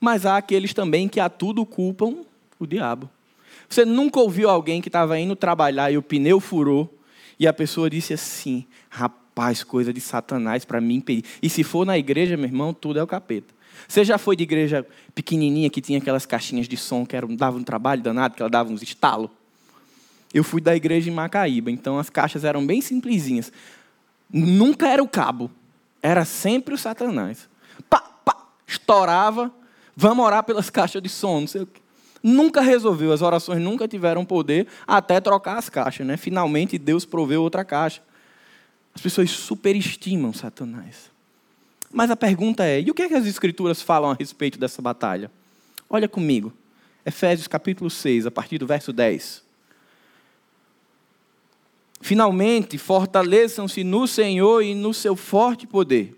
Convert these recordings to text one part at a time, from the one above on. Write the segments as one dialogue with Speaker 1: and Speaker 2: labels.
Speaker 1: mas há aqueles também que a tudo culpam o diabo. Você nunca ouviu alguém que estava indo trabalhar e o pneu furou e a pessoa disse assim: rapaz, coisa de Satanás para mim impedir. E se for na igreja, meu irmão, tudo é o capeta. Você já foi de igreja pequenininha que tinha aquelas caixinhas de som que eram, davam um trabalho danado, que ela dava uns estalos? Eu fui da igreja em Macaíba, então as caixas eram bem simplesinhas. Nunca era o cabo, era sempre o Satanás. Pá, pá, estourava, vamos orar pelas caixas de som, não sei o quê. Nunca resolveu, as orações nunca tiveram poder até trocar as caixas, né? Finalmente Deus proveu outra caixa. As pessoas superestimam Satanás. Mas a pergunta é: e o que, é que as Escrituras falam a respeito dessa batalha? Olha comigo, Efésios capítulo 6, a partir do verso 10. Finalmente, fortaleçam-se no Senhor e no seu forte poder.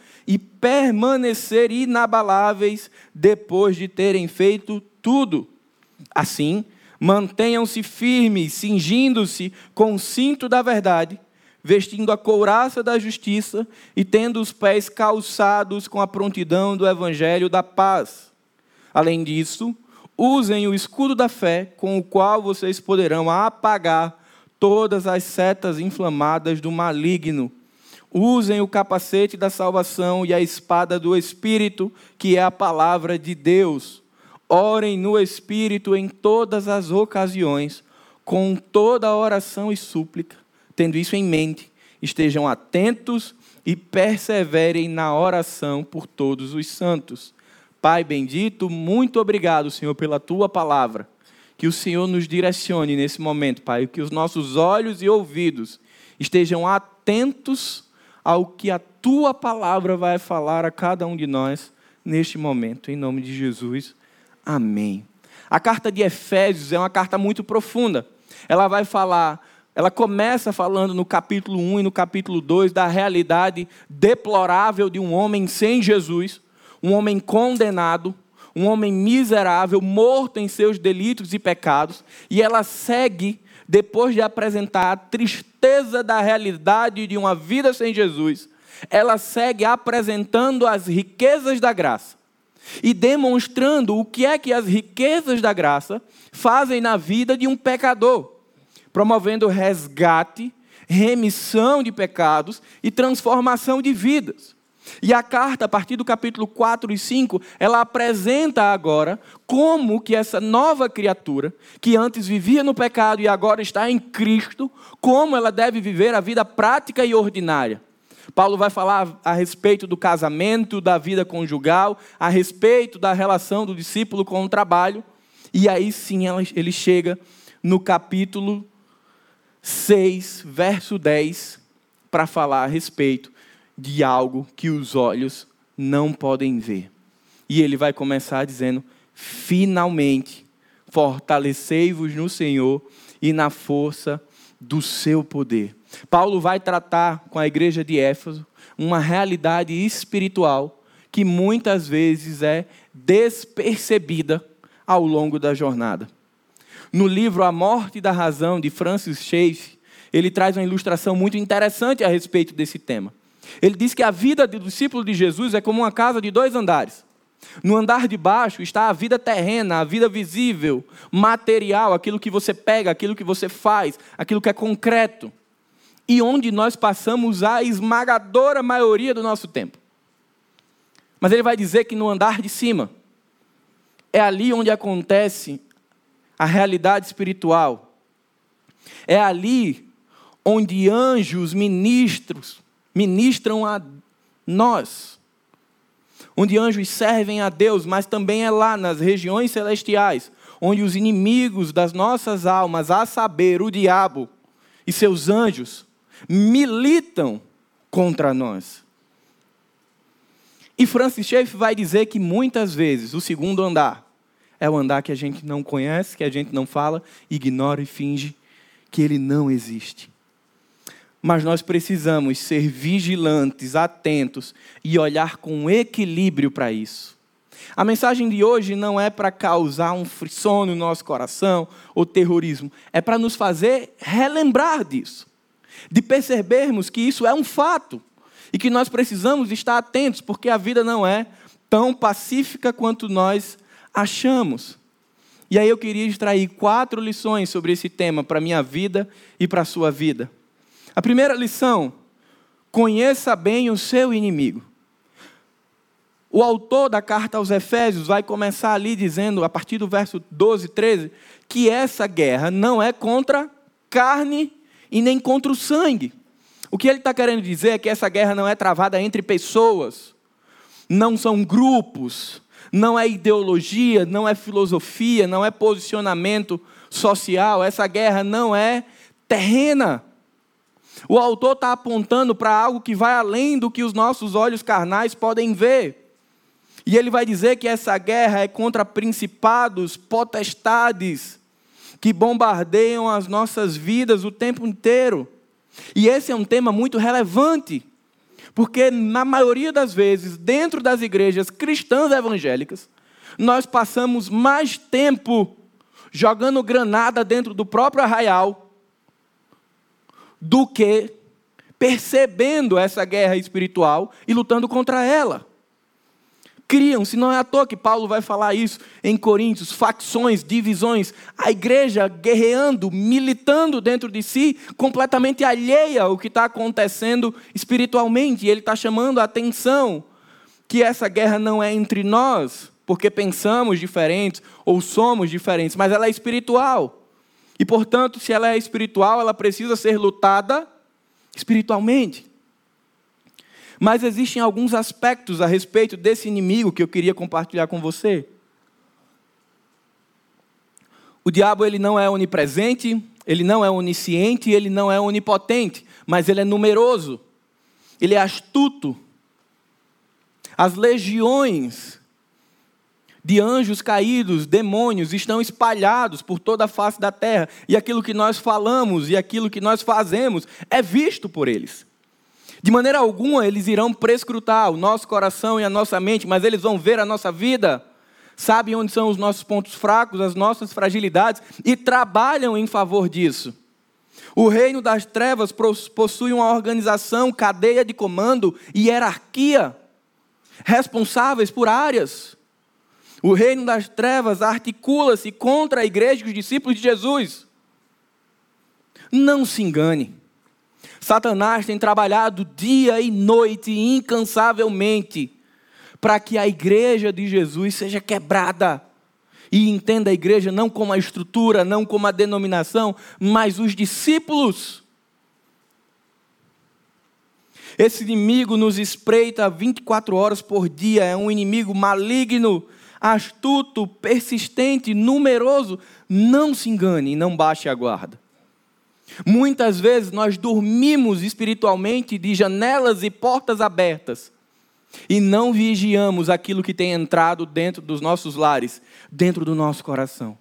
Speaker 1: e permanecer inabaláveis depois de terem feito tudo. Assim, mantenham-se firmes, cingindo-se com o cinto da verdade, vestindo a couraça da justiça e tendo os pés calçados com a prontidão do evangelho da paz. Além disso, usem o escudo da fé, com o qual vocês poderão apagar todas as setas inflamadas do maligno. Usem o capacete da salvação e a espada do Espírito, que é a palavra de Deus. Orem no Espírito em todas as ocasiões, com toda oração e súplica. Tendo isso em mente, estejam atentos e perseverem na oração por todos os santos. Pai bendito, muito obrigado, Senhor, pela tua palavra. Que o Senhor nos direcione nesse momento, Pai, que os nossos olhos e ouvidos estejam atentos ao que a tua palavra vai falar a cada um de nós neste momento. Em nome de Jesus. Amém. A carta de Efésios é uma carta muito profunda. Ela vai falar, ela começa falando no capítulo 1 e no capítulo 2 da realidade deplorável de um homem sem Jesus, um homem condenado, um homem miserável, morto em seus delitos e pecados, e ela segue, depois de apresentar a tristeza da realidade de uma vida sem Jesus, ela segue apresentando as riquezas da graça e demonstrando o que é que as riquezas da graça fazem na vida de um pecador, promovendo resgate, remissão de pecados e transformação de vidas. E a carta, a partir do capítulo 4 e 5, ela apresenta agora como que essa nova criatura, que antes vivia no pecado e agora está em Cristo, como ela deve viver a vida prática e ordinária. Paulo vai falar a respeito do casamento, da vida conjugal, a respeito da relação do discípulo com o trabalho. E aí sim ele chega no capítulo 6, verso 10, para falar a respeito de algo que os olhos não podem ver. E ele vai começar dizendo: finalmente, fortalecei-vos no Senhor e na força do seu poder. Paulo vai tratar com a igreja de Éfeso uma realidade espiritual que muitas vezes é despercebida ao longo da jornada. No livro A Morte da Razão, de Francis Schaeffer, ele traz uma ilustração muito interessante a respeito desse tema. Ele diz que a vida do discípulo de Jesus é como uma casa de dois andares. No andar de baixo está a vida terrena, a vida visível, material, aquilo que você pega, aquilo que você faz, aquilo que é concreto. E onde nós passamos a esmagadora maioria do nosso tempo. Mas ele vai dizer que no andar de cima é ali onde acontece a realidade espiritual. É ali onde anjos, ministros, ministram a nós. Onde anjos servem a Deus, mas também é lá nas regiões celestiais, onde os inimigos das nossas almas, a saber, o diabo e seus anjos, militam contra nós. E Francis Schaeffer vai dizer que muitas vezes o segundo andar é o andar que a gente não conhece, que a gente não fala, ignora e finge que ele não existe. Mas nós precisamos ser vigilantes, atentos e olhar com equilíbrio para isso. A mensagem de hoje não é para causar um frisson no nosso coração ou terrorismo, é para nos fazer relembrar disso, de percebermos que isso é um fato e que nós precisamos estar atentos, porque a vida não é tão pacífica quanto nós achamos. E aí eu queria extrair quatro lições sobre esse tema para minha vida e para a sua vida. A primeira lição: conheça bem o seu inimigo. O autor da carta aos Efésios vai começar ali dizendo, a partir do verso 12, 13, que essa guerra não é contra carne e nem contra o sangue. O que ele está querendo dizer é que essa guerra não é travada entre pessoas, não são grupos, não é ideologia, não é filosofia, não é posicionamento social, essa guerra não é terrena. O autor está apontando para algo que vai além do que os nossos olhos carnais podem ver. E ele vai dizer que essa guerra é contra principados, potestades, que bombardeiam as nossas vidas o tempo inteiro. E esse é um tema muito relevante, porque na maioria das vezes, dentro das igrejas cristãs evangélicas, nós passamos mais tempo jogando granada dentro do próprio arraial do que percebendo essa guerra espiritual e lutando contra ela criam-se, não é à toa que Paulo vai falar isso em Coríntios, facções, divisões, a igreja guerreando, militando dentro de si, completamente alheia ao que está acontecendo espiritualmente, e ele está chamando a atenção que essa guerra não é entre nós, porque pensamos diferentes ou somos diferentes, mas ela é espiritual. E portanto, se ela é espiritual, ela precisa ser lutada espiritualmente. Mas existem alguns aspectos a respeito desse inimigo que eu queria compartilhar com você. O diabo ele não é onipresente, ele não é onisciente, ele não é onipotente, mas ele é numeroso. Ele é astuto. As legiões de anjos caídos, demônios, estão espalhados por toda a face da terra, e aquilo que nós falamos e aquilo que nós fazemos é visto por eles. De maneira alguma eles irão prescrutar o nosso coração e a nossa mente, mas eles vão ver a nossa vida, sabem onde são os nossos pontos fracos, as nossas fragilidades e trabalham em favor disso. O reino das trevas possui uma organização, cadeia de comando e hierarquia, responsáveis por áreas. O reino das trevas articula-se contra a igreja e os discípulos de Jesus. Não se engane. Satanás tem trabalhado dia e noite, incansavelmente, para que a igreja de Jesus seja quebrada. E entenda a igreja não como a estrutura, não como a denominação, mas os discípulos. Esse inimigo nos espreita 24 horas por dia, é um inimigo maligno, astuto, persistente, numeroso. Não se engane e não baixe a guarda. Muitas vezes nós dormimos espiritualmente de janelas e portas abertas e não vigiamos aquilo que tem entrado dentro dos nossos lares, dentro do nosso coração.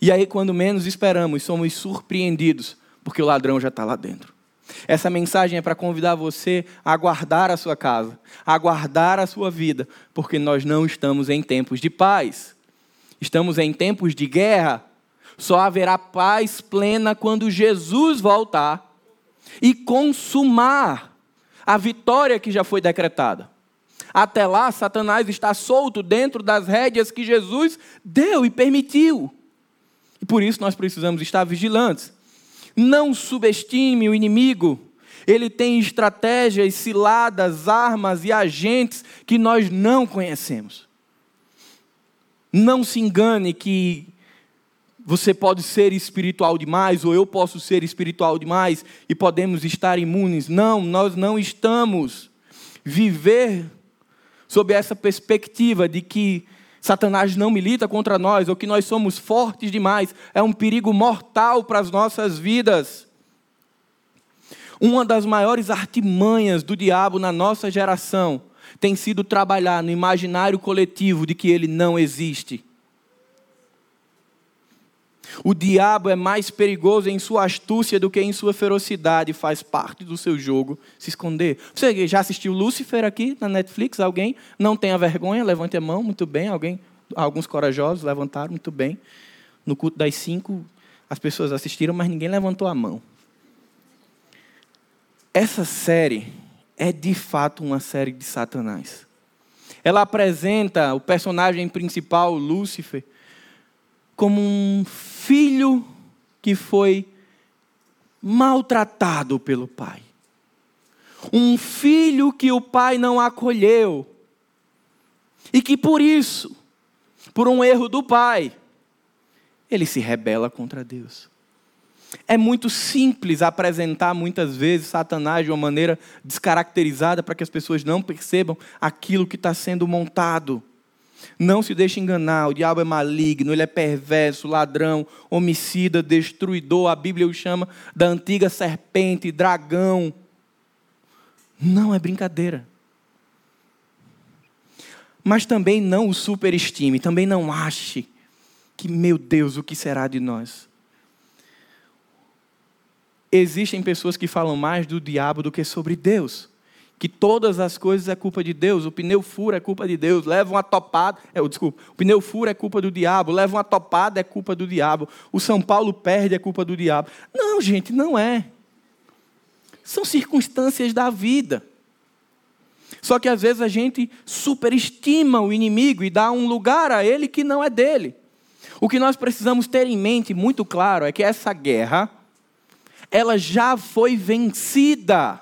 Speaker 1: E aí, quando menos esperamos, somos surpreendidos, porque o ladrão já está lá dentro. Essa mensagem é para convidar você a guardar a sua casa, a guardar a sua vida, porque nós não estamos em tempos de paz, estamos em tempos de guerra. Só haverá paz plena quando Jesus voltar e consumar a vitória que já foi decretada. Até lá, Satanás está solto dentro das rédeas que Jesus deu e permitiu. E por isso nós precisamos estar vigilantes. Não subestime o inimigo. Ele tem estratégias, ciladas, armas e agentes que nós não conhecemos. Não se engane que você pode ser espiritual demais, ou eu posso ser espiritual demais e podemos estar imunes. Não, nós não estamos. Viver sob essa perspectiva de que Satanás não milita contra nós, ou que nós somos fortes demais, é um perigo mortal para as nossas vidas. Uma das maiores artimanhas do diabo na nossa geração tem sido trabalhar no imaginário coletivo de que ele não existe. O diabo é mais perigoso em sua astúcia do que em sua ferocidade, faz parte do seu jogo se esconder. Você já assistiu Lúcifer aqui na Netflix? Alguém? Não tenha vergonha, levante a mão, muito bem. Alguém? Alguns corajosos levantaram, muito bem. No culto das cinco, as pessoas assistiram, mas ninguém levantou a mão. Essa série é de fato uma série de Satanás. Ela apresenta o personagem principal, Lúcifer, como um filho que foi maltratado pelo pai. Um filho que o pai não acolheu. E que por isso, por um erro do pai, ele se rebela contra Deus. É muito simples apresentar muitas vezes Satanás de uma maneira descaracterizada para que as pessoas não percebam aquilo que está sendo montado. Não se deixe enganar, o diabo é maligno, ele é perverso, ladrão, homicida, destruidor. A Bíblia o chama da antiga serpente, dragão. Não é brincadeira. Mas também não o superestime, também não ache que, meu Deus, o que será de nós? Existem pessoas que falam mais do diabo do que sobre Deus que todas as coisas é culpa de Deus, o pneu fura é culpa de Deus, leva uma topada, é, desculpa, o pneu fura é culpa do diabo, leva uma topada é culpa do diabo, o São Paulo perde é culpa do diabo. Não, gente, não é. São circunstâncias da vida. Só que às vezes a gente superestima o inimigo e dá um lugar a ele que não é dele. O que nós precisamos ter em mente muito claro é que essa guerra ela já foi vencida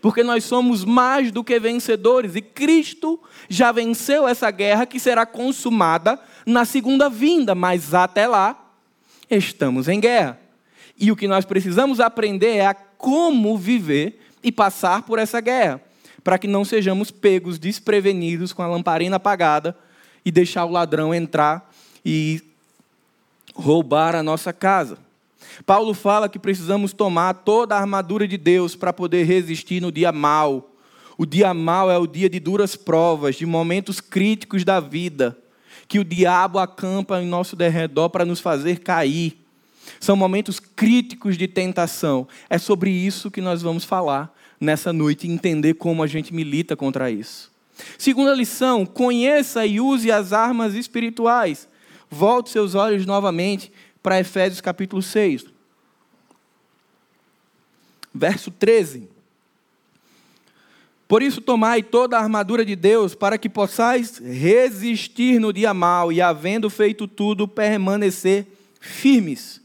Speaker 1: porque nós somos mais do que vencedores e Cristo já venceu essa guerra que será consumada na segunda vinda, mas até lá estamos em guerra. E o que nós precisamos aprender é a como viver e passar por essa guerra, para que não sejamos pegos desprevenidos com a lamparina apagada e deixar o ladrão entrar e roubar a nossa casa. Paulo fala que precisamos tomar toda a armadura de Deus para poder resistir no dia mau. O dia mau é o dia de duras provas, de momentos críticos da vida, que o diabo acampa em nosso derredor para nos fazer cair. São momentos críticos de tentação. É sobre isso que nós vamos falar nessa noite e entender como a gente milita contra isso. Segunda lição: conheça e use as armas espirituais. Volte seus olhos novamente para Efésios capítulo 6. Verso 13. Por isso, tomai toda a armadura de Deus, para que possais resistir no dia mau e, havendo feito tudo, permanecer firmes.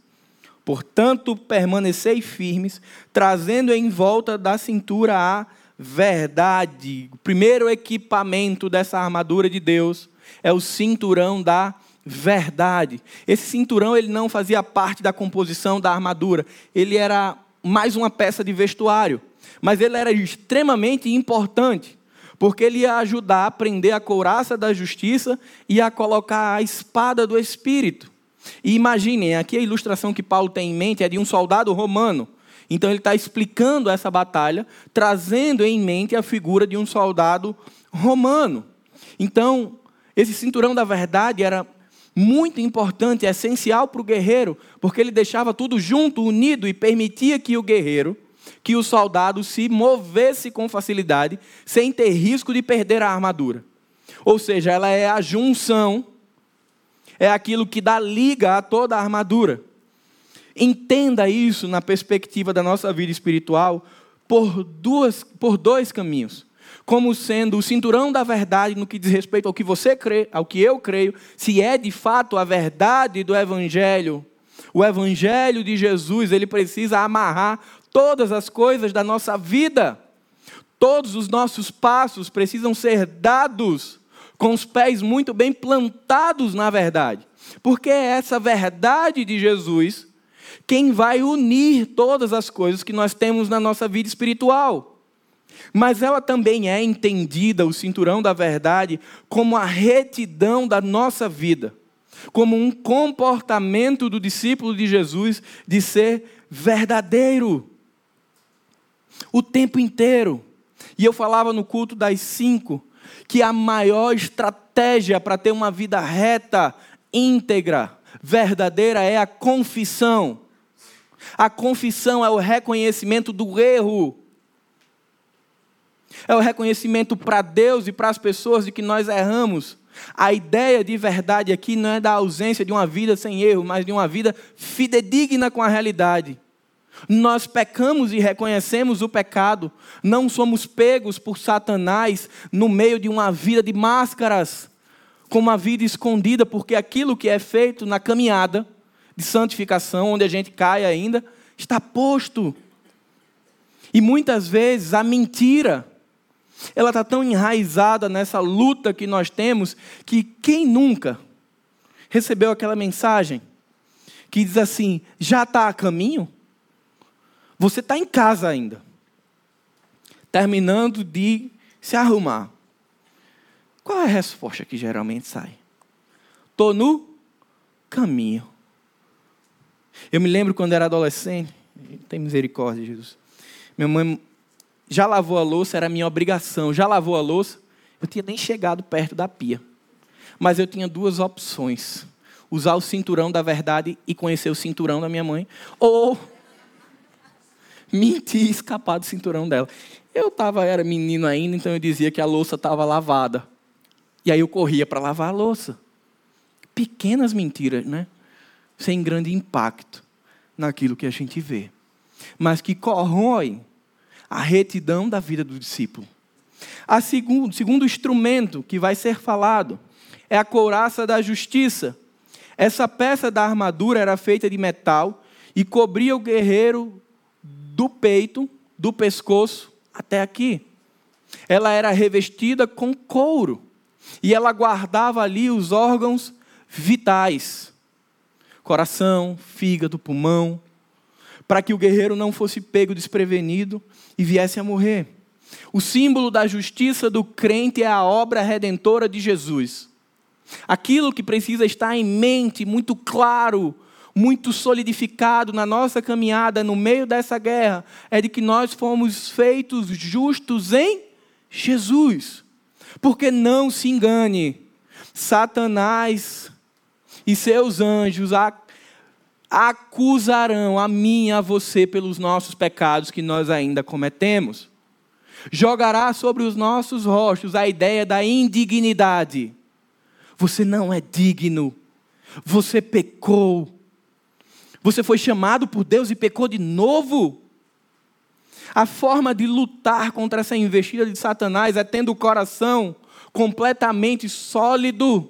Speaker 1: Portanto, permanecei firmes, trazendo em volta da cintura a verdade. O primeiro equipamento dessa armadura de Deus é o cinturão da verdade. Esse cinturão ele não fazia parte da composição da armadura, ele era mais uma peça de vestuário, mas ele era extremamente importante, porque ele ia ajudar a prender a couraça da justiça e a colocar a espada do espírito. E imaginem, aqui a ilustração que Paulo tem em mente é de um soldado romano. Então ele está explicando essa batalha, trazendo em mente a figura de um soldado romano. Então, esse cinturão da verdade era muito importante, essencial para o guerreiro, porque ele deixava tudo junto, unido e permitia que o guerreiro, que o soldado se movesse com facilidade, sem ter risco de perder a armadura. Ou seja, ela é a junção, é aquilo que dá liga a toda a armadura. Entenda isso na perspectiva da nossa vida espiritual por, duas, por dois caminhos como sendo o cinturão da verdade no que diz respeito ao que você crê, ao que eu creio, se é de fato a verdade do Evangelho. O Evangelho de Jesus, ele precisa amarrar todas as coisas da nossa vida. Todos os nossos passos precisam ser dados com os pés muito bem plantados na verdade. Porque é essa verdade de Jesus quem vai unir todas as coisas que nós temos na nossa vida espiritual mas ela também é entendida, o cinturão da verdade, como a retidão da nossa vida, como um comportamento do discípulo de Jesus de ser verdadeiro o tempo inteiro. E eu falava no culto das cinco que a maior estratégia para ter uma vida reta, íntegra, verdadeira é a confissão. A confissão é o reconhecimento do erro. É o reconhecimento para Deus e para as pessoas de que nós erramos. A ideia de verdade aqui não é da ausência de uma vida sem erro, mas de uma vida fidedigna com a realidade. Nós pecamos e reconhecemos o pecado, não somos pegos por Satanás no meio de uma vida de máscaras, com uma vida escondida, porque aquilo que é feito na caminhada de santificação, onde a gente cai ainda, está posto. E muitas vezes a mentira, ela está tão enraizada nessa luta que nós temos, que quem nunca recebeu aquela mensagem que diz assim: já está a caminho? Você está em casa ainda, terminando de se arrumar. Qual é a resposta que geralmente sai? Estou no caminho. Eu me lembro quando era adolescente, tem misericórdia, Jesus. Minha mãe já lavou a louça, era minha obrigação. Já lavou a louça, eu tinha nem chegado perto da pia. Mas eu tinha duas opções: usar o cinturão da verdade e conhecer o cinturão da minha mãe, ou mentir e escapar do cinturão dela. Eu tava, era menino ainda, então eu dizia que a louça estava lavada. E aí eu corria para lavar a louça. Pequenas mentiras, né? Sem grande impacto naquilo que a gente vê. Mas que corroem a retidão da vida do discípulo. A segundo, segundo instrumento que vai ser falado é a couraça da justiça. Essa peça da armadura era feita de metal e cobria o guerreiro do peito, do pescoço até aqui. Ela era revestida com couro e ela guardava ali os órgãos vitais: coração, fígado, pulmão, para que o guerreiro não fosse pego desprevenido e viesse a morrer. O símbolo da justiça do crente é a obra redentora de Jesus. Aquilo que precisa estar em mente muito claro muito solidificado na nossa caminhada no meio dessa guerra é de que nós fomos feitos justos em Jesus. Porque não se engane, Satanás e seus anjos acusarão a mim e a você pelos nossos pecados que nós ainda cometemos. Jogará sobre os nossos rostos a ideia da indignidade. Você não é digno, você pecou, você foi chamado por Deus e pecou de novo. A forma de lutar contra essa investida de Satanás é tendo o coração completamente sólido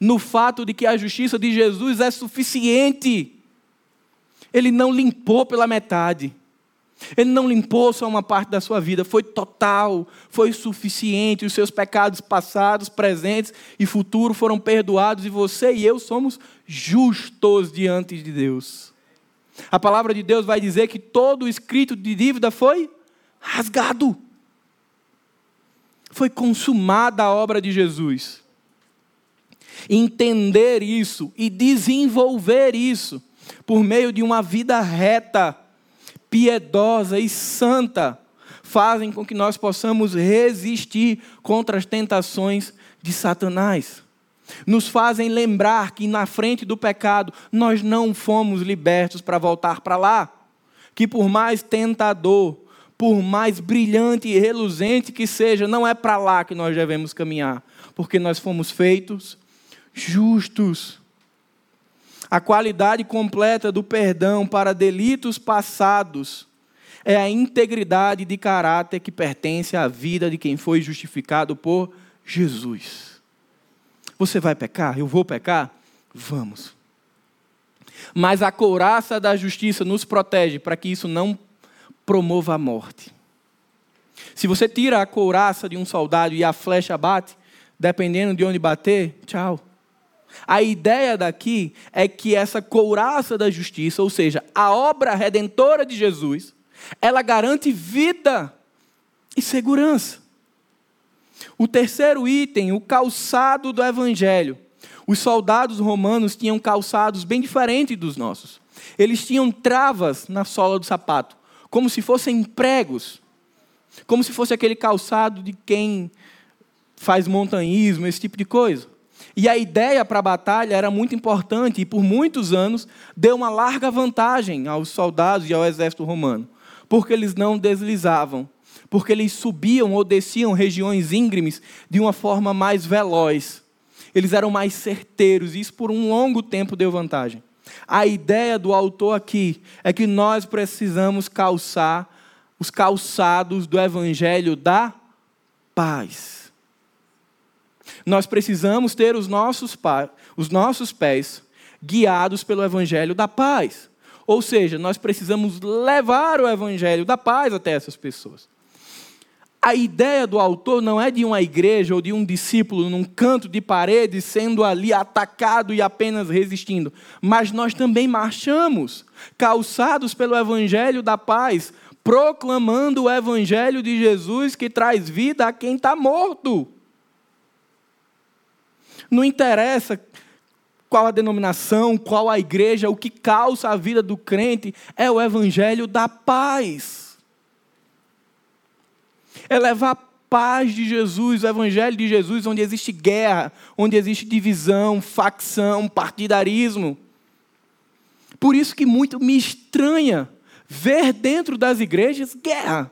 Speaker 1: no fato de que a justiça de Jesus é suficiente. Ele não limpou pela metade. Ele não limpou só uma parte da sua vida, foi total, foi suficiente. Os seus pecados passados, presentes e futuros foram perdoados e você e eu somos justos diante de Deus. A palavra de Deus vai dizer que todo o escrito de dívida foi rasgado. Foi consumada a obra de Jesus. Entender isso e desenvolver isso por meio de uma vida reta, piedosa e santa fazem com que nós possamos resistir contra as tentações de Satanás nos fazem lembrar que na frente do pecado nós não fomos libertos para voltar para lá. Que por mais tentador, por mais brilhante e reluzente que seja, não é para lá que nós devemos caminhar, porque nós fomos feitos justos. A qualidade completa do perdão para delitos passados é a integridade de caráter que pertence à vida de quem foi justificado por Jesus. Você vai pecar? Eu vou pecar? Vamos. Mas a couraça da justiça nos protege para que isso não promova a morte. Se você tira a couraça de um soldado e a flecha bate, dependendo de onde bater, tchau. A ideia daqui é que essa couraça da justiça, ou seja, a obra redentora de Jesus, ela garante vida e segurança. O terceiro item, o calçado do evangelho. Os soldados romanos tinham calçados bem diferentes dos nossos. Eles tinham travas na sola do sapato, como se fossem pregos, como se fosse aquele calçado de quem faz montanhismo, esse tipo de coisa. E a ideia para a batalha era muito importante e por muitos anos deu uma larga vantagem aos soldados e ao exército romano, porque eles não deslizavam, porque eles subiam ou desciam regiões íngremes de uma forma mais veloz. Eles eram mais certeiros, e isso por um longo tempo deu vantagem. A ideia do autor aqui é que nós precisamos calçar os calçados do evangelho da paz. Nós precisamos ter os nossos, os nossos pés guiados pelo evangelho da paz. Ou seja, nós precisamos levar o evangelho da paz até essas pessoas. A ideia do autor não é de uma igreja ou de um discípulo num canto de parede sendo ali atacado e apenas resistindo, mas nós também marchamos, calçados pelo evangelho da paz, proclamando o evangelho de Jesus que traz vida a quem está morto. Não interessa qual a denominação, qual a igreja, o que calça a vida do crente é o evangelho da paz. É levar a paz de Jesus, o evangelho de Jesus, onde existe guerra, onde existe divisão, facção, partidarismo. Por isso que muito me estranha ver dentro das igrejas guerra.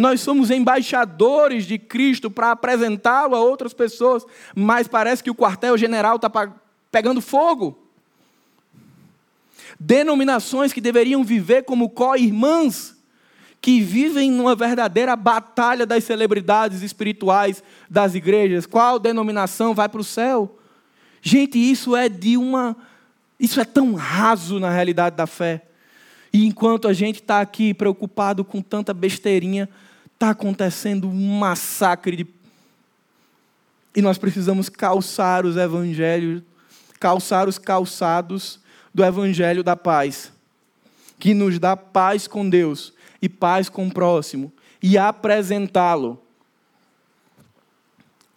Speaker 1: Nós somos embaixadores de Cristo para apresentá-lo a outras pessoas, mas parece que o quartel-general está pegando fogo. Denominações que deveriam viver como co-irmãs, que vivem numa verdadeira batalha das celebridades espirituais das igrejas. Qual denominação vai para o céu? Gente, isso é de uma. Isso é tão raso na realidade da fé. E enquanto a gente está aqui preocupado com tanta besteirinha, está acontecendo um massacre de... E nós precisamos calçar os evangelhos, calçar os calçados do evangelho da paz, que nos dá paz com Deus e paz com o próximo, e apresentá-lo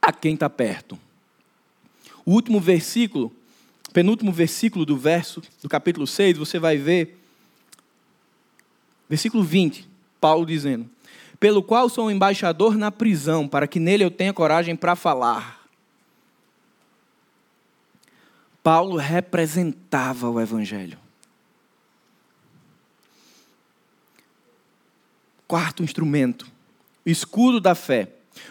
Speaker 1: a quem está perto. O último versículo, penúltimo versículo do verso do capítulo 6, você vai ver Versículo 20, Paulo dizendo: Pelo qual sou embaixador na prisão, para que nele eu tenha coragem para falar. Paulo representava o Evangelho. Quarto instrumento, o escudo da fé.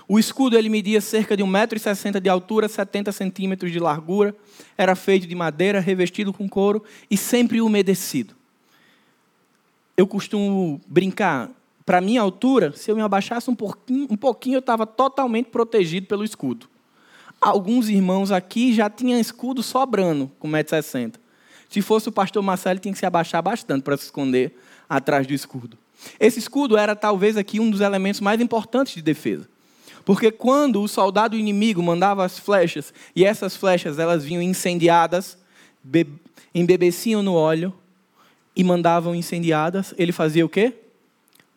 Speaker 1: O escudo ele media cerca de 1,60m de altura, 70 centímetros de largura, era feito de madeira, revestido com couro e sempre umedecido eu costumo brincar, para minha altura, se eu me abaixasse um pouquinho, um pouquinho eu estava totalmente protegido pelo escudo. Alguns irmãos aqui já tinham escudo sobrando com 1,60m. Se fosse o pastor Marcelo, tinha que se abaixar bastante para se esconder atrás do escudo. Esse escudo era talvez aqui um dos elementos mais importantes de defesa. Porque quando o soldado inimigo mandava as flechas, e essas flechas elas vinham incendiadas, embebeciam no óleo, e mandavam incendiadas, ele fazia o quê?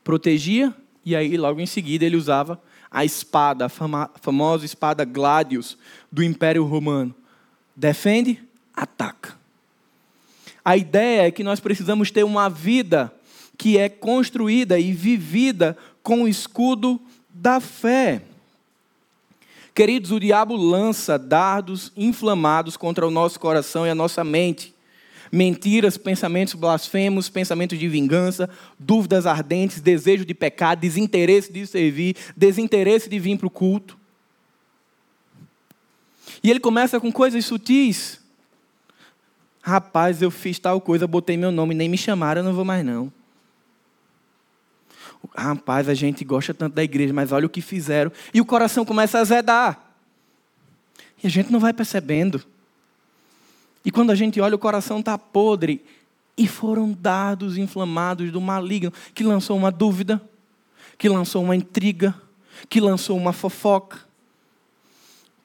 Speaker 1: Protegia, e aí logo em seguida ele usava a espada, a fama, famosa espada Gladius do Império Romano. Defende, ataca. A ideia é que nós precisamos ter uma vida que é construída e vivida com o escudo da fé. Queridos, o diabo lança dardos inflamados contra o nosso coração e a nossa mente mentiras, pensamentos blasfemos, pensamentos de vingança, dúvidas ardentes, desejo de pecar, desinteresse de servir, desinteresse de vir para o culto. E ele começa com coisas sutis. Rapaz, eu fiz tal coisa, botei meu nome, nem me chamaram, eu não vou mais não. Rapaz, a gente gosta tanto da igreja, mas olha o que fizeram. E o coração começa a azedar. E a gente não vai percebendo. E quando a gente olha, o coração está podre. E foram dados inflamados do maligno, que lançou uma dúvida, que lançou uma intriga, que lançou uma fofoca,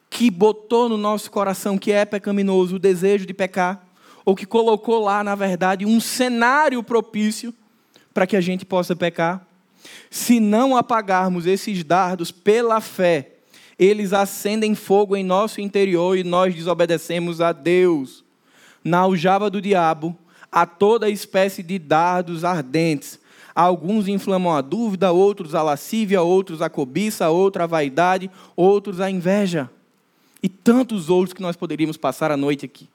Speaker 1: que botou no nosso coração que é pecaminoso o desejo de pecar, ou que colocou lá, na verdade, um cenário propício para que a gente possa pecar. Se não apagarmos esses dardos pela fé, eles acendem fogo em nosso interior e nós desobedecemos a Deus na aljava do diabo a toda espécie de dardos ardentes. Alguns inflamam a dúvida, outros a lascívia, outros a cobiça, outros a vaidade, outros a inveja. e tantos outros que nós poderíamos passar a noite aqui.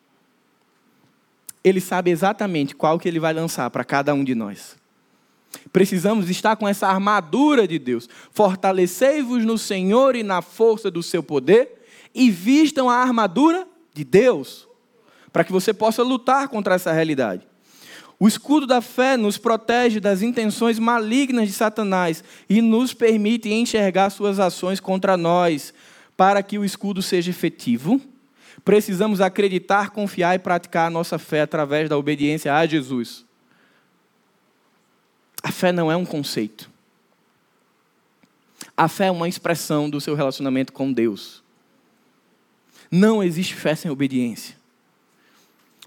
Speaker 1: Ele sabe exatamente qual que ele vai lançar para cada um de nós. Precisamos estar com essa armadura de Deus. Fortalecei-vos no Senhor e na força do seu poder, e vistam a armadura de Deus, para que você possa lutar contra essa realidade. O escudo da fé nos protege das intenções malignas de Satanás e nos permite enxergar suas ações contra nós. Para que o escudo seja efetivo, precisamos acreditar, confiar e praticar a nossa fé através da obediência a Jesus. A fé não é um conceito. A fé é uma expressão do seu relacionamento com Deus. Não existe fé sem obediência.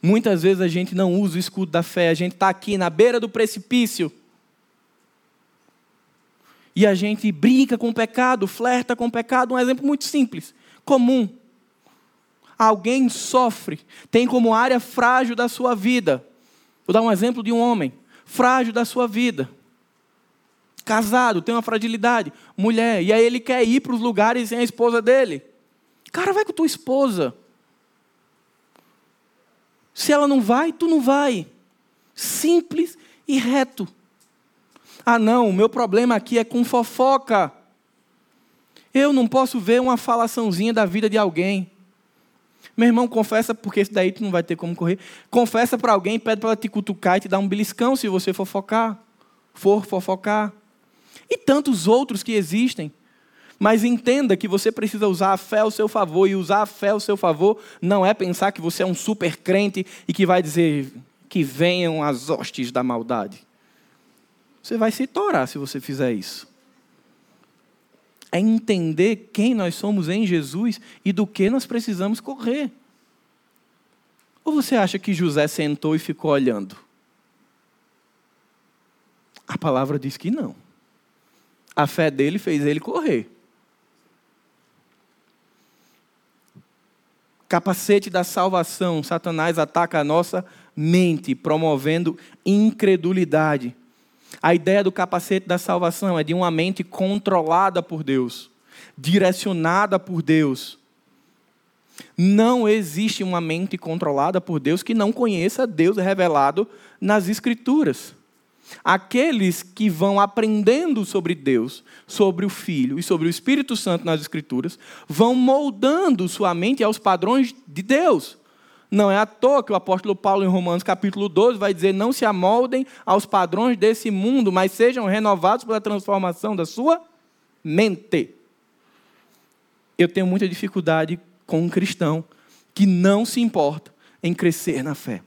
Speaker 1: Muitas vezes a gente não usa o escudo da fé, a gente está aqui na beira do precipício. E a gente brinca com o pecado, flerta com o pecado. Um exemplo muito simples, comum. Alguém sofre, tem como área frágil da sua vida. Vou dar um exemplo de um homem frágil da sua vida. Casado, tem uma fragilidade, mulher, e aí ele quer ir para os lugares sem a esposa dele. Cara, vai com tua esposa. Se ela não vai, tu não vai. Simples e reto. Ah, não, o meu problema aqui é com fofoca. Eu não posso ver uma falaçãozinha da vida de alguém. Meu irmão, confessa, porque esse daí tu não vai ter como correr. Confessa para alguém, pede para ela te cutucar e te dar um beliscão se você fofocar. For fofocar. E tantos outros que existem. Mas entenda que você precisa usar a fé ao seu favor, e usar a fé ao seu favor não é pensar que você é um super crente e que vai dizer que venham as hostes da maldade. Você vai se torar se você fizer isso. É entender quem nós somos em Jesus e do que nós precisamos correr. Ou você acha que José sentou e ficou olhando? A palavra diz que não. A fé dele fez ele correr. Capacete da salvação, Satanás ataca a nossa mente, promovendo incredulidade. A ideia do capacete da salvação é de uma mente controlada por Deus, direcionada por Deus. Não existe uma mente controlada por Deus que não conheça Deus revelado nas Escrituras. Aqueles que vão aprendendo sobre Deus, sobre o Filho e sobre o Espírito Santo nas Escrituras, vão moldando sua mente aos padrões de Deus. Não é à toa que o apóstolo Paulo, em Romanos capítulo 12, vai dizer: Não se amoldem aos padrões desse mundo, mas sejam renovados pela transformação da sua mente. Eu tenho muita dificuldade com um cristão que não se importa em crescer na fé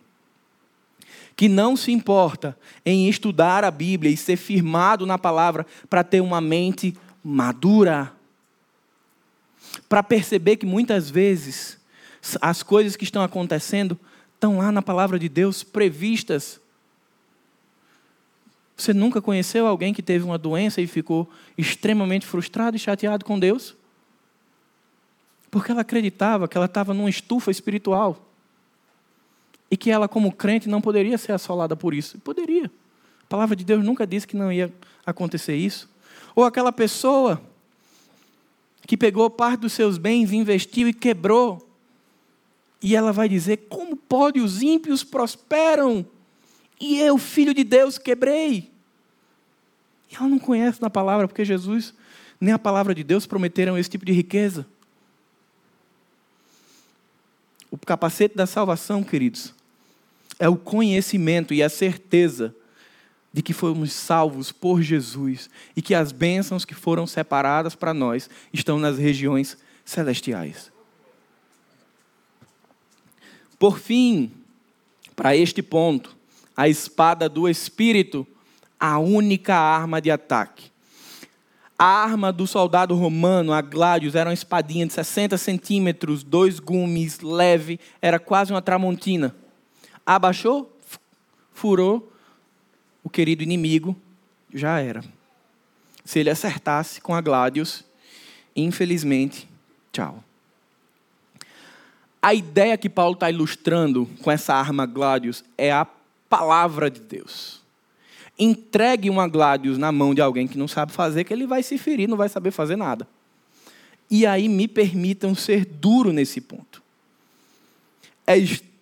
Speaker 1: que não se importa em estudar a Bíblia e ser firmado na palavra para ter uma mente madura. Para perceber que muitas vezes as coisas que estão acontecendo estão lá na palavra de Deus previstas. Você nunca conheceu alguém que teve uma doença e ficou extremamente frustrado e chateado com Deus? Porque ela acreditava que ela estava numa estufa espiritual e que ela, como crente, não poderia ser assolada por isso. Poderia. A palavra de Deus nunca disse que não ia acontecer isso. Ou aquela pessoa que pegou parte dos seus bens, investiu e quebrou. E ela vai dizer: Como pode os ímpios prosperam? E eu, filho de Deus, quebrei. E ela não conhece na palavra, porque Jesus nem a palavra de Deus prometeram esse tipo de riqueza. O capacete da salvação, queridos, é o conhecimento e a certeza de que fomos salvos por Jesus e que as bênçãos que foram separadas para nós estão nas regiões celestiais. Por fim, para este ponto, a espada do Espírito, a única arma de ataque. A arma do soldado romano, a Gladius, era uma espadinha de 60 centímetros, dois gumes, leve, era quase uma tramontina abaixou, furou, o querido inimigo já era. Se ele acertasse com a Gladius, infelizmente, tchau. A ideia que Paulo está ilustrando com essa arma Gladius é a palavra de Deus. Entregue uma Gladius na mão de alguém que não sabe fazer, que ele vai se ferir, não vai saber fazer nada. E aí me permitam ser duro nesse ponto. É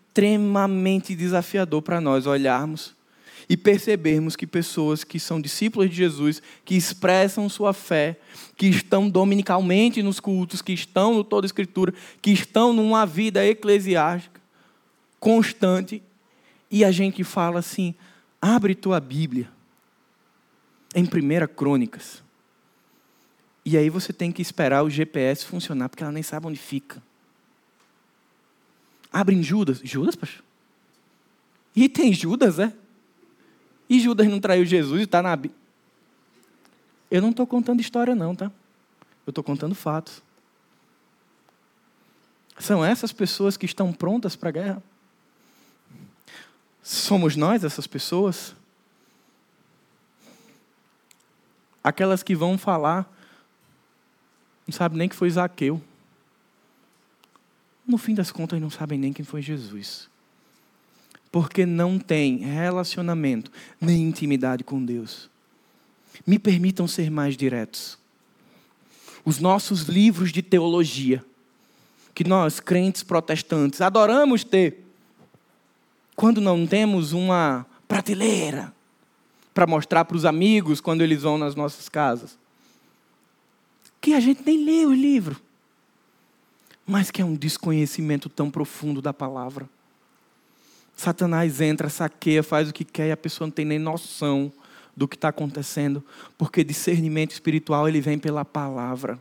Speaker 1: extremamente desafiador para nós olharmos e percebermos que pessoas que são discípulos de Jesus, que expressam sua fé, que estão dominicalmente nos cultos, que estão no toda a Escritura, que estão numa vida eclesiástica constante, e a gente fala assim: abre tua Bíblia em 1 Crônicas. E aí você tem que esperar o GPS funcionar, porque ela nem sabe onde fica. Abre em Judas. Judas, pastor? E tem Judas, é? E Judas não traiu Jesus e está na. Eu não estou contando história, não, tá? Eu estou contando fatos. São essas pessoas que estão prontas para a guerra? Somos nós essas pessoas? Aquelas que vão falar, não sabe nem que foi Zaqueu. No fim das contas, não sabem nem quem foi Jesus porque não tem relacionamento nem intimidade com Deus. Me permitam ser mais diretos. Os nossos livros de teologia, que nós, crentes protestantes, adoramos ter, quando não temos uma prateleira para mostrar para os amigos quando eles vão nas nossas casas, que a gente nem lê o livro, mas que é um desconhecimento tão profundo da palavra. Satanás entra, saqueia, faz o que quer e a pessoa não tem nem noção do que está acontecendo, porque discernimento espiritual ele vem pela palavra.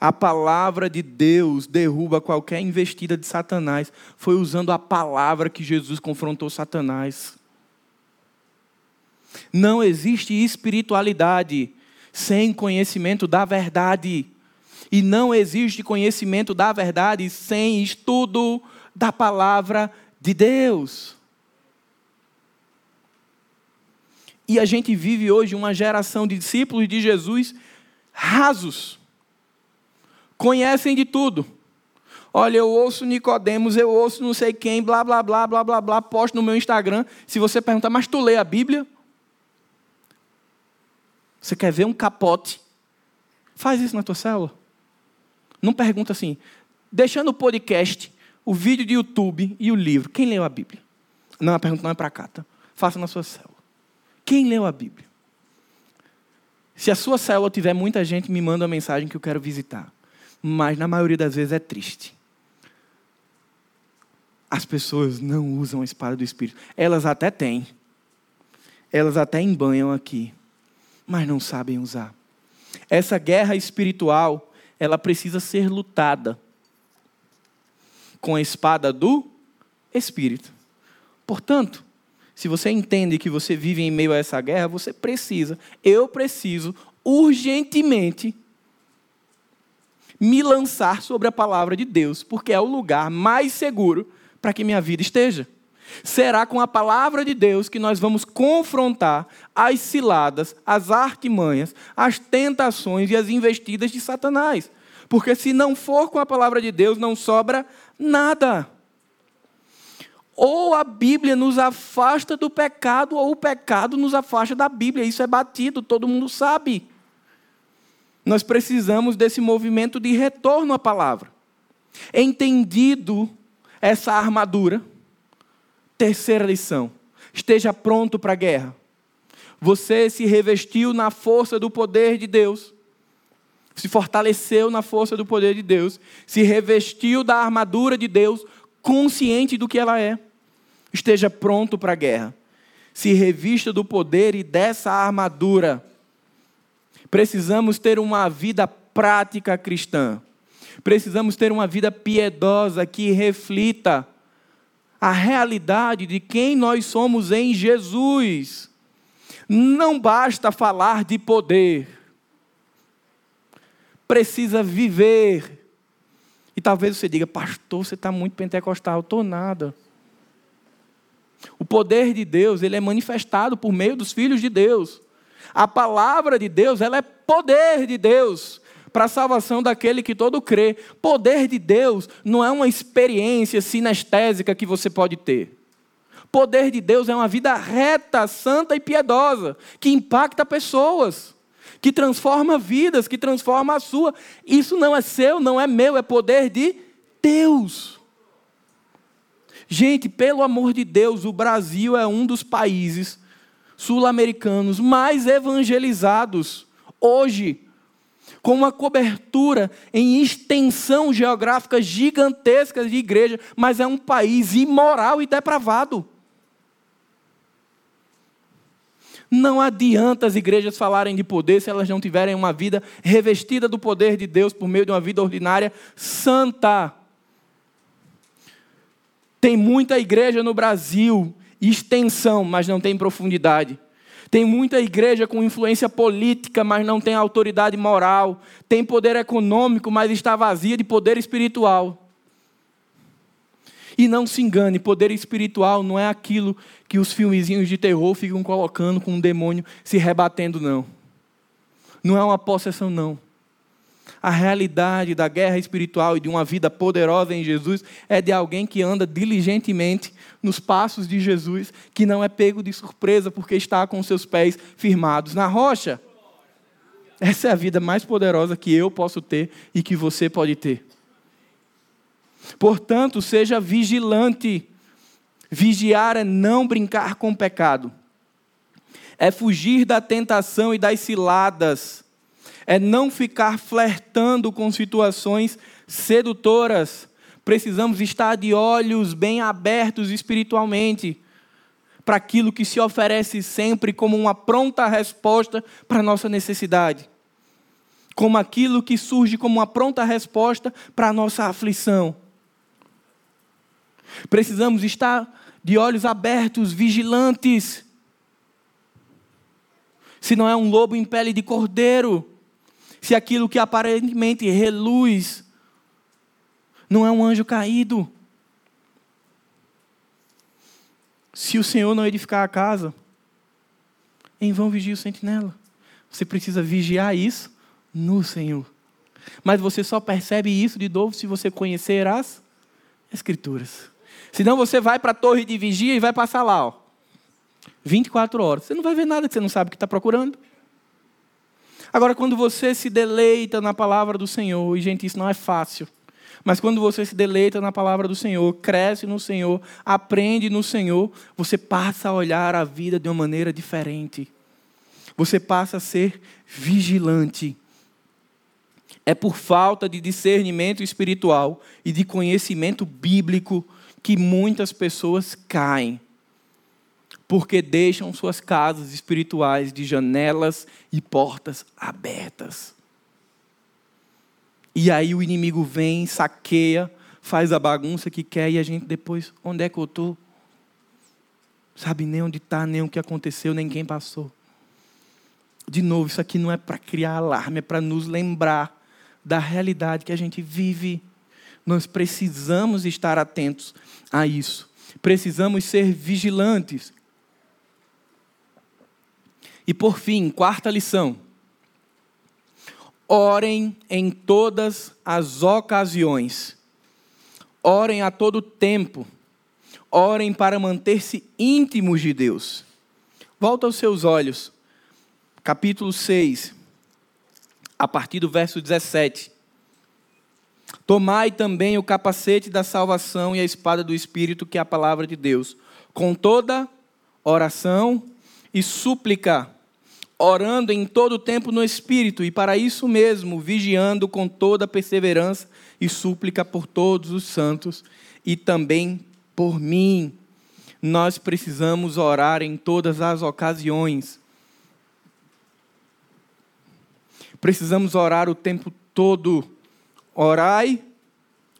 Speaker 1: A palavra de Deus derruba qualquer investida de Satanás. Foi usando a palavra que Jesus confrontou Satanás. Não existe espiritualidade sem conhecimento da verdade. E não existe conhecimento da verdade sem estudo da palavra de Deus. E a gente vive hoje uma geração de discípulos de Jesus rasos. Conhecem de tudo. Olha, eu ouço Nicodemos, eu ouço não sei quem, blá, blá, blá, blá, blá, blá, posto no meu Instagram. Se você perguntar, mas tu lê a Bíblia? Você quer ver um capote? Faz isso na tua célula. Não pergunta assim, deixando o podcast, o vídeo de YouTube e o livro. Quem leu a Bíblia? Não, a pergunta não é para cá, tá? Faça na sua célula. Quem leu a Bíblia? Se a sua célula tiver muita gente, me manda uma mensagem que eu quero visitar. Mas na maioria das vezes é triste. As pessoas não usam a espada do Espírito. Elas até têm. Elas até embanham aqui. Mas não sabem usar. Essa guerra espiritual, ela precisa ser lutada com a espada do Espírito. Portanto, se você entende que você vive em meio a essa guerra, você precisa, eu preciso, urgentemente, me lançar sobre a palavra de Deus, porque é o lugar mais seguro para que minha vida esteja. Será com a palavra de Deus que nós vamos confrontar as ciladas, as artimanhas, as tentações e as investidas de Satanás. Porque se não for com a palavra de Deus, não sobra nada. Ou a Bíblia nos afasta do pecado, ou o pecado nos afasta da Bíblia. Isso é batido, todo mundo sabe. Nós precisamos desse movimento de retorno à palavra. Entendido essa armadura, terceira lição: esteja pronto para a guerra. Você se revestiu na força do poder de Deus se fortaleceu na força do poder de Deus, se revestiu da armadura de Deus, consciente do que ela é. Esteja pronto para a guerra. Se revista do poder e dessa armadura. Precisamos ter uma vida prática cristã. Precisamos ter uma vida piedosa que reflita a realidade de quem nós somos em Jesus. Não basta falar de poder precisa viver. E talvez você diga, pastor, você está muito pentecostal. Eu estou nada. O poder de Deus, ele é manifestado por meio dos filhos de Deus. A palavra de Deus, ela é poder de Deus para a salvação daquele que todo crê. Poder de Deus não é uma experiência sinestésica que você pode ter. Poder de Deus é uma vida reta, santa e piedosa, que impacta pessoas que transforma vidas, que transforma a sua. Isso não é seu, não é meu, é poder de Deus. Gente, pelo amor de Deus, o Brasil é um dos países sul-americanos mais evangelizados hoje, com uma cobertura em extensão geográfica gigantesca de igreja, mas é um país imoral e depravado. Não adianta as igrejas falarem de poder se elas não tiverem uma vida revestida do poder de Deus por meio de uma vida ordinária santa. Tem muita igreja no Brasil, extensão, mas não tem profundidade. Tem muita igreja com influência política, mas não tem autoridade moral. Tem poder econômico, mas está vazia de poder espiritual. E não se engane, poder espiritual não é aquilo que os filmezinhos de terror ficam colocando com um demônio se rebatendo, não. Não é uma possessão, não. A realidade da guerra espiritual e de uma vida poderosa em Jesus é de alguém que anda diligentemente nos passos de Jesus, que não é pego de surpresa porque está com seus pés firmados na rocha. Essa é a vida mais poderosa que eu posso ter e que você pode ter. Portanto, seja vigilante. Vigiar é não brincar com o pecado, é fugir da tentação e das ciladas, é não ficar flertando com situações sedutoras. Precisamos estar de olhos bem abertos espiritualmente para aquilo que se oferece sempre como uma pronta resposta para a nossa necessidade, como aquilo que surge como uma pronta resposta para a nossa aflição. Precisamos estar de olhos abertos, vigilantes. Se não é um lobo em pele de cordeiro, se aquilo que aparentemente reluz não é um anjo caído. Se o Senhor não edificar a casa, em vão vigia o sentinela. Você precisa vigiar isso no Senhor. Mas você só percebe isso de novo se você conhecer as Escrituras. Senão você vai para a torre de vigia e vai passar lá, ó, 24 horas. Você não vai ver nada que você não sabe o que está procurando. Agora, quando você se deleita na palavra do Senhor, e gente, isso não é fácil. Mas quando você se deleita na palavra do Senhor, cresce no Senhor, aprende no Senhor, você passa a olhar a vida de uma maneira diferente. Você passa a ser vigilante. É por falta de discernimento espiritual e de conhecimento bíblico que muitas pessoas caem, porque deixam suas casas espirituais de janelas e portas abertas. E aí o inimigo vem, saqueia, faz a bagunça que quer e a gente depois, onde é que eu estou? Sabe nem onde está, nem o que aconteceu, nem quem passou. De novo, isso aqui não é para criar alarme, é para nos lembrar da realidade que a gente vive. Nós precisamos estar atentos a isso. Precisamos ser vigilantes. E por fim, quarta lição. Orem em todas as ocasiões. Orem a todo tempo. Orem para manter-se íntimos de Deus. Volta aos seus olhos. Capítulo 6, a partir do verso 17. Tomai também o capacete da salvação e a espada do Espírito, que é a palavra de Deus, com toda oração e súplica, orando em todo tempo no Espírito, e para isso mesmo, vigiando com toda perseverança e súplica por todos os santos e também por mim. Nós precisamos orar em todas as ocasiões. Precisamos orar o tempo todo Orai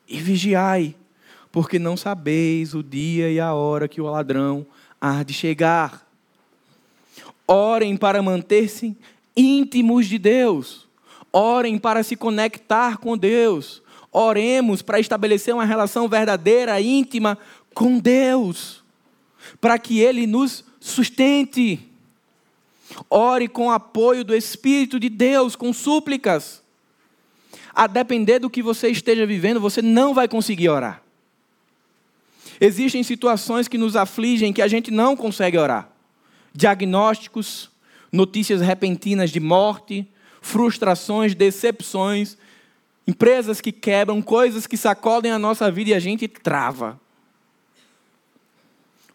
Speaker 1: e vigiai, porque não sabeis o dia e a hora que o ladrão há de chegar. Orem para manter-se íntimos de Deus. Orem para se conectar com Deus. Oremos para estabelecer uma relação verdadeira, íntima com Deus, para que Ele nos sustente. Ore com apoio do Espírito de Deus, com súplicas a depender do que você esteja vivendo, você não vai conseguir orar. Existem situações que nos afligem que a gente não consegue orar. Diagnósticos, notícias repentinas de morte, frustrações, decepções, empresas que quebram, coisas que sacodem a nossa vida e a gente trava.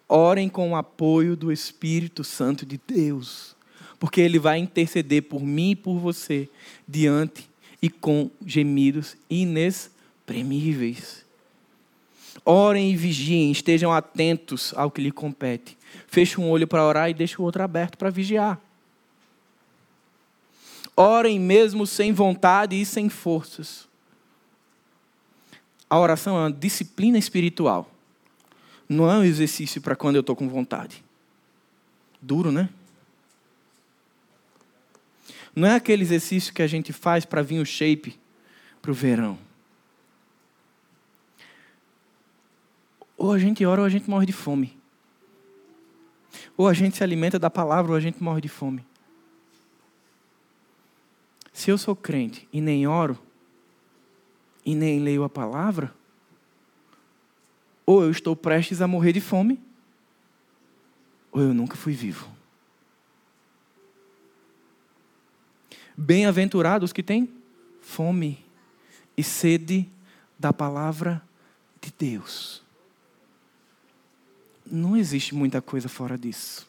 Speaker 1: Orem com o apoio do Espírito Santo de Deus, porque Ele vai interceder por mim e por você diante e com gemidos inexprimíveis. Orem e vigiem, estejam atentos ao que lhe compete. Feche um olho para orar e deixe o outro aberto para vigiar. Orem mesmo sem vontade e sem forças. A oração é uma disciplina espiritual. Não é um exercício para quando eu estou com vontade. Duro, né? Não é aquele exercício que a gente faz para vir o shape para o verão. Ou a gente ora ou a gente morre de fome. Ou a gente se alimenta da palavra ou a gente morre de fome. Se eu sou crente e nem oro, e nem leio a palavra, ou eu estou prestes a morrer de fome, ou eu nunca fui vivo. Bem-aventurados que têm fome e sede da palavra de Deus. Não existe muita coisa fora disso.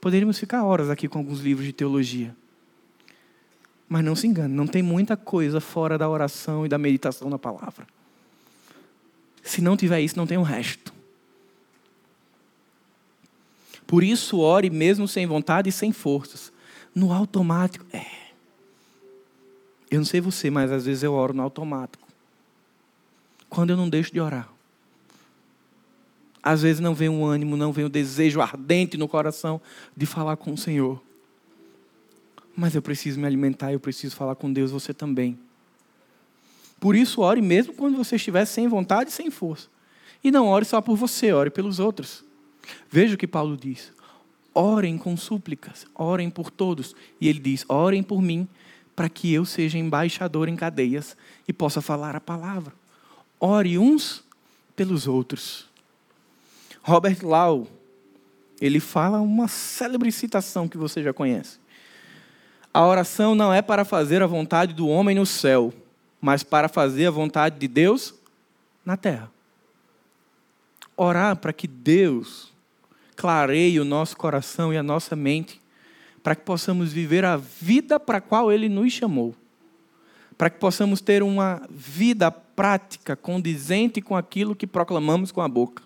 Speaker 1: Poderíamos ficar horas aqui com alguns livros de teologia. Mas não se engane, não tem muita coisa fora da oração e da meditação na palavra. Se não tiver isso, não tem o resto. Por isso, ore mesmo sem vontade e sem forças. No automático. É. Eu não sei você, mas às vezes eu oro no automático. Quando eu não deixo de orar. Às vezes não vem um ânimo, não vem o desejo ardente no coração de falar com o Senhor. Mas eu preciso me alimentar, eu preciso falar com Deus, você também. Por isso, ore mesmo quando você estiver sem vontade e sem força. E não ore só por você, ore pelos outros. Veja o que Paulo diz. Orem com súplicas, orem por todos. E ele diz: orem por mim, para que eu seja embaixador em cadeias e possa falar a palavra. Ore uns pelos outros. Robert Lau, ele fala uma célebre citação que você já conhece. A oração não é para fazer a vontade do homem no céu, mas para fazer a vontade de Deus na terra. Orar para que Deus clareie o nosso coração e a nossa mente, para que possamos viver a vida para a qual Ele nos chamou, para que possamos ter uma vida prática condizente com aquilo que proclamamos com a boca.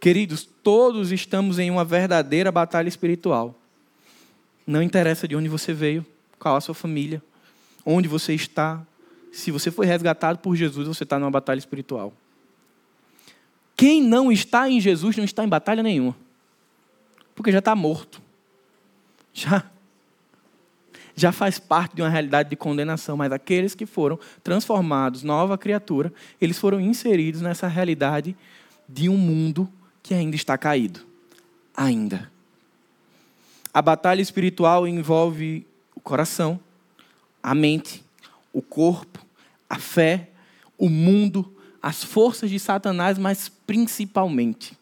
Speaker 1: Queridos, todos estamos em uma verdadeira batalha espiritual. Não interessa de onde você veio, qual a sua família, onde você está. Se você foi resgatado por Jesus, você está numa batalha espiritual. Quem não está em Jesus não está em batalha nenhuma. Porque já está morto. Já. Já faz parte de uma realidade de condenação. Mas aqueles que foram transformados, nova criatura, eles foram inseridos nessa realidade de um mundo que ainda está caído. Ainda. A batalha espiritual envolve o coração, a mente, o corpo, a fé, o mundo, as forças de Satanás, mas principalmente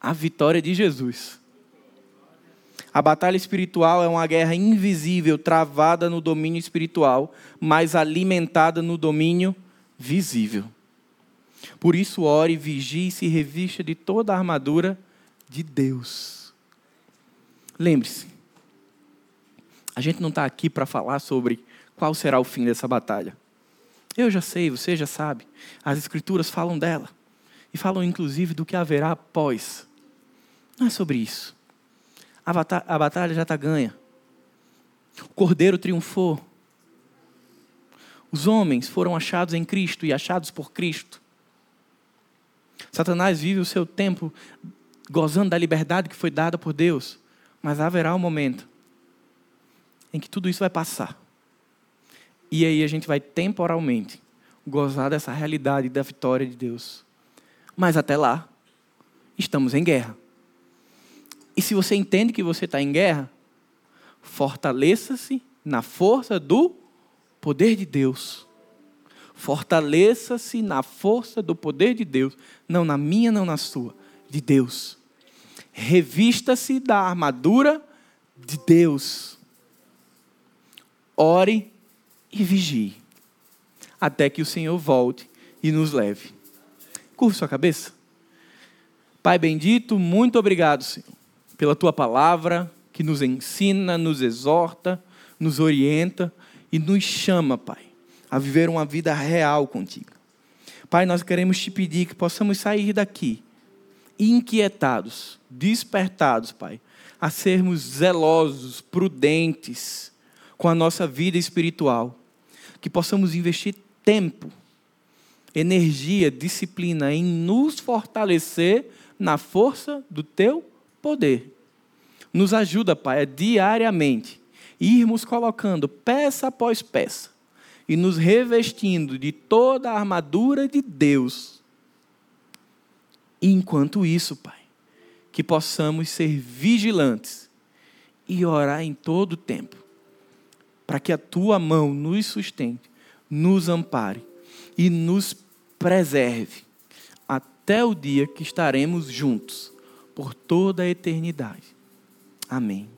Speaker 1: a vitória de Jesus. A batalha espiritual é uma guerra invisível, travada no domínio espiritual, mas alimentada no domínio visível. Por isso, ore, vigie e se revista de toda a armadura de Deus. Lembre-se, a gente não está aqui para falar sobre qual será o fim dessa batalha. Eu já sei, você já sabe. As Escrituras falam dela. E falam inclusive do que haverá após. Não é sobre isso. A batalha, a batalha já está ganha. O cordeiro triunfou. Os homens foram achados em Cristo e achados por Cristo. Satanás vive o seu tempo gozando da liberdade que foi dada por Deus. Mas haverá um momento em que tudo isso vai passar. E aí a gente vai temporalmente gozar dessa realidade da vitória de Deus. Mas até lá, estamos em guerra. E se você entende que você está em guerra, fortaleça-se na força do poder de Deus. Fortaleça-se na força do poder de Deus. Não na minha, não na sua, de Deus. Revista-se da armadura de Deus. Ore e vigie, até que o Senhor volte e nos leve. Curva sua cabeça. Pai bendito, muito obrigado, Senhor, pela tua palavra que nos ensina, nos exorta, nos orienta e nos chama, Pai, a viver uma vida real contigo. Pai, nós queremos te pedir que possamos sair daqui inquietados, despertados, Pai, a sermos zelosos, prudentes com a nossa vida espiritual, que possamos investir tempo, energia, disciplina em nos fortalecer na força do teu poder. Nos ajuda, Pai, a diariamente irmos colocando peça após peça e nos revestindo de toda a armadura de Deus. E enquanto isso, Pai, que possamos ser vigilantes e orar em todo o tempo, para que a tua mão nos sustente, nos ampare e nos preserve até o dia que estaremos juntos por toda a eternidade. Amém.